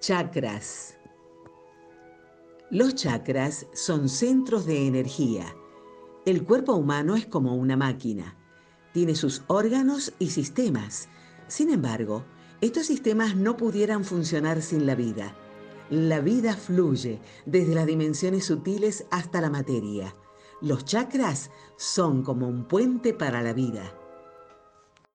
Chakras. Los chakras son centros de energía. El cuerpo humano es como una máquina. Tiene sus órganos y sistemas. Sin embargo, estos sistemas no pudieran funcionar sin la vida. La vida fluye desde las dimensiones sutiles hasta la materia. Los chakras son como un puente para la vida.